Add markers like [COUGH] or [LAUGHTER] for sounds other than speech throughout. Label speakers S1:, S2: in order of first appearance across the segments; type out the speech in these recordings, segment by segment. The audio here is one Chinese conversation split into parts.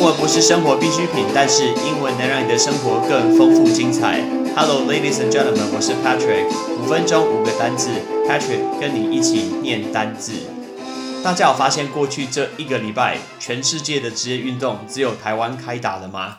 S1: 英文不是生活必需品，但是英文能让你的生活更丰富精彩。Hello, ladies and gentlemen，我是 Patrick。五分钟五个单字，Patrick 跟你一起念单字。大家有发现过去这一个礼拜，全世界的职业运动只有台湾开打了吗？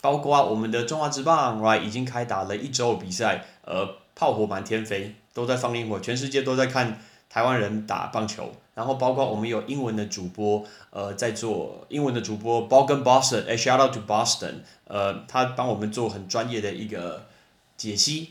S1: 包括我们的中华职棒，right 已经开打了一周比赛，呃，炮火满天飞，都在放烟火，全世界都在看台湾人打棒球。然后包括我们有英文的主播，呃，在做英文的主播 b o g a n Boston，哎，shout out to Boston，呃，他帮我们做很专业的一个解析。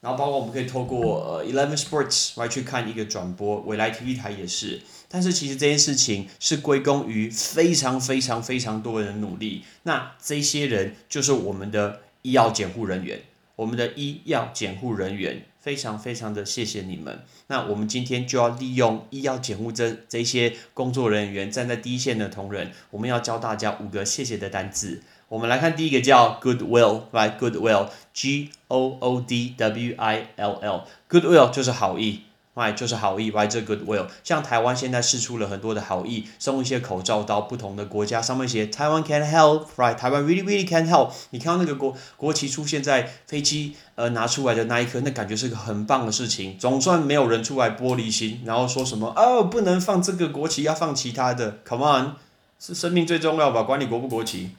S1: 然后包括我们可以透过呃 Eleven Sports 来去看一个转播，未来 TV 台也是。但是其实这件事情是归功于非常非常非常多人努力。那这些人就是我们的医药监护人员，我们的医药监护人员。非常非常的谢谢你们。那我们今天就要利用医药检护这这些工作人员站在第一线的同仁，我们要教大家五个谢谢的单词。我们来看第一个叫 goodwill，right？goodwill，G O O D W I L L，goodwill 就是好意。Right 就是好意，right 这 goodwill，像台湾现在试出了很多的好意，送一些口罩到不同的国家，上面写台湾 can help，right？台湾 really really can help。你看到那个国国旗出现在飞机呃拿出来的那一刻，那感觉是个很棒的事情，总算没有人出来玻璃心，然后说什么哦不能放这个国旗，要放其他的，come on，是生命最重要吧，管你国不国旗。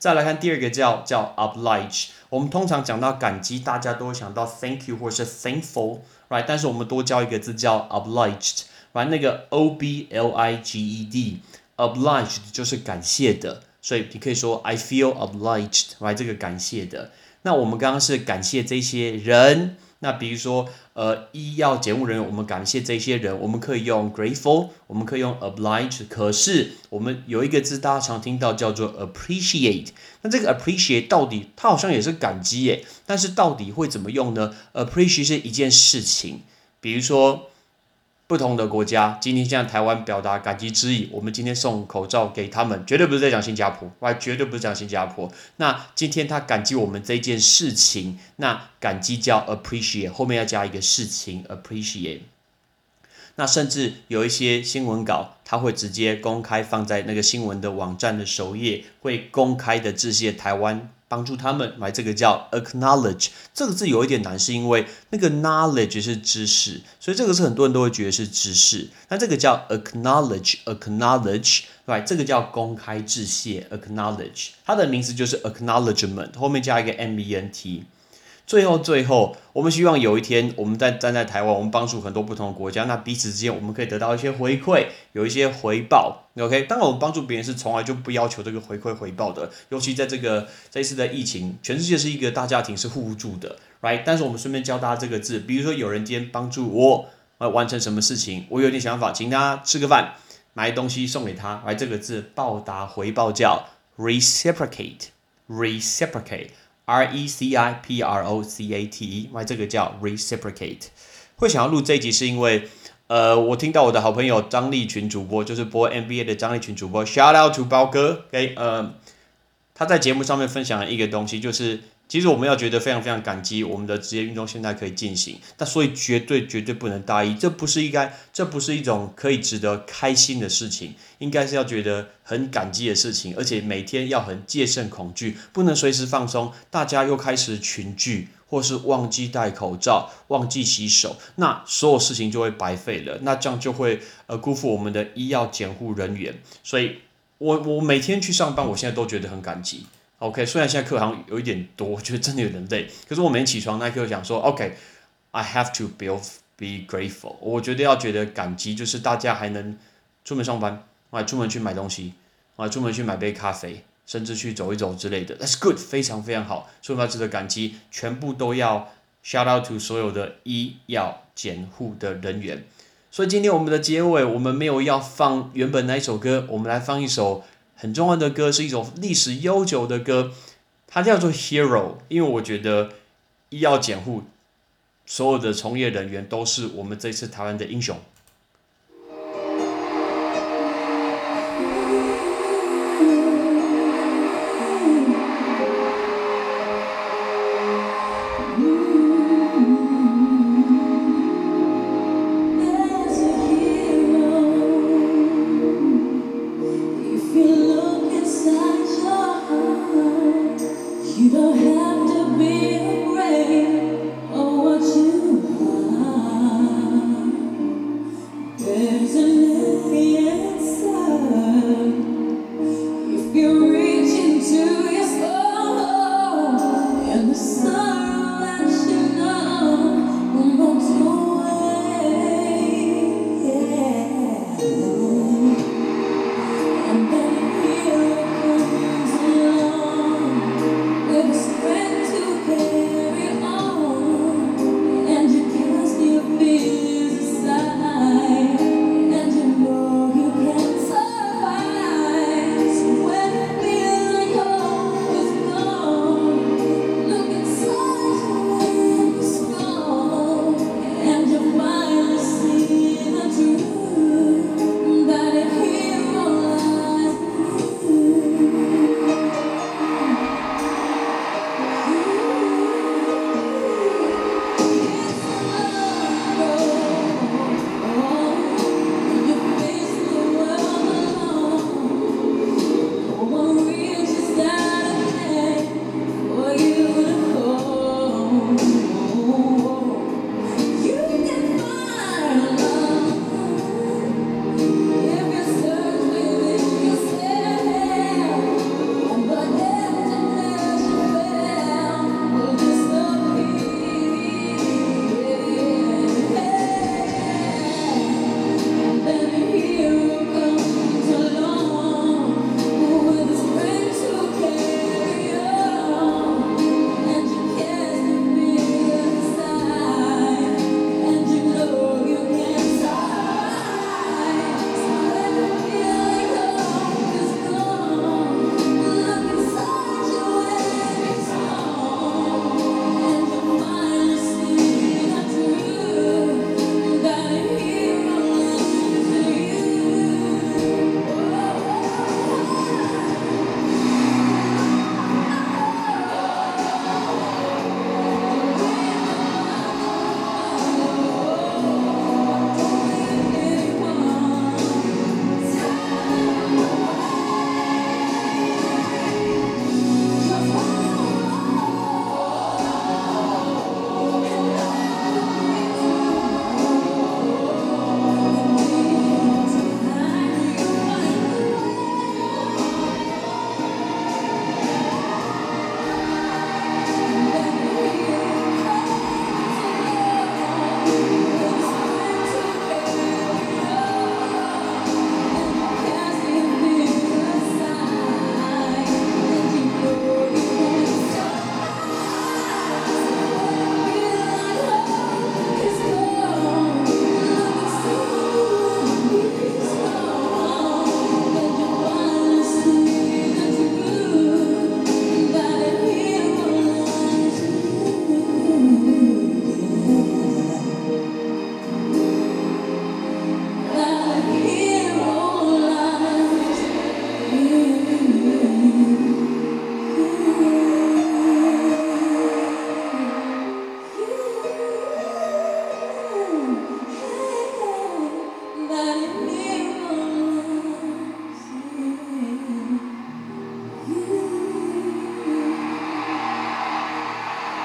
S1: 再来看第二个叫叫 oblige，我们通常讲到感激，大家都会想到 thank you 或者是 thankful。right？但是我们多教一个字叫 obliged，right？那个 o b l i g e d，obliged 就是感谢的，所以你可以说 I feel obliged，right？这个感谢的。那我们刚刚是感谢这些人。那比如说，呃，医药检护人员，我们感谢这些人，我们可以用 grateful，我们可以用 obliged。可是我们有一个字大家常听到叫做 appreciate。那这个 appreciate 到底它好像也是感激耶，但是到底会怎么用呢？appreciate 是一件事情，比如说。不同的国家今天向台湾表达感激之意，我们今天送口罩给他们，绝对不是在讲新加坡，我绝对不是讲新加坡。那今天他感激我们这件事情，那感激叫 appreciate，后面要加一个事情 appreciate。那甚至有一些新闻稿，他会直接公开放在那个新闻的网站的首页，会公开的致谢台湾。帮助他们买这个叫 acknowledge 这个字有一点难，是因为那个 knowledge 是知识，所以这个是很多人都会觉得是知识。那这个叫 acknowledge acknowledge，对，这个叫公开致谢 acknowledge，它的名词就是 acknowledgement，后面加一个 m e n t。最后，最后，我们希望有一天，我们在站在台湾，我们帮助很多不同的国家，那彼此之间我们可以得到一些回馈，有一些回报。OK，当然我们帮助别人是从来就不要求这个回馈回报的，尤其在这个这一次的疫情，全世界是一个大家庭是互助的，Right？但是我们顺便教大家这个字，比如说有人今天帮助我呃完成什么事情，我有点想法，请他吃个饭，买东西送给他，来这个字报答回报叫 reciprocate，reciprocate。R E C I P R O C A T E，那这个叫 reciprocate。会想要录这一集是因为，呃，我听到我的好朋友张立群主播，就是播 NBA 的张立群主播，shout out to 包哥给呃，他在节目上面分享了一个东西，就是。其实我们要觉得非常非常感激我们的职业运动现在可以进行，但所以绝对绝对不能大意，这不是应该，这不是一种可以值得开心的事情，应该是要觉得很感激的事情，而且每天要很戒慎恐惧，不能随时放松。大家又开始群聚，或是忘记戴口罩、忘记洗手，那所有事情就会白费了，那这样就会呃辜负我们的医药监护人员。所以我我每天去上班，我现在都觉得很感激。OK，虽然现在课堂有一点多，我 [LAUGHS] 觉得真的有点累。可是我每天起床那一刻想说，OK，I have to be be grateful。我觉得要觉得感激，就是大家还能出门上班，啊，出门去买东西，啊，出门去买杯咖啡，甚至去走一走之类的。That's good，非常非常好，所以要值得感激。全部都要 shout out to 所有的医药监护的人员。所以今天我们的结尾，我们没有要放原本那一首歌，我们来放一首。很重要的歌是一首历史悠久的歌，它叫做《Hero》，因为我觉得医药监护所有的从业人员都是我们这次台湾的英雄。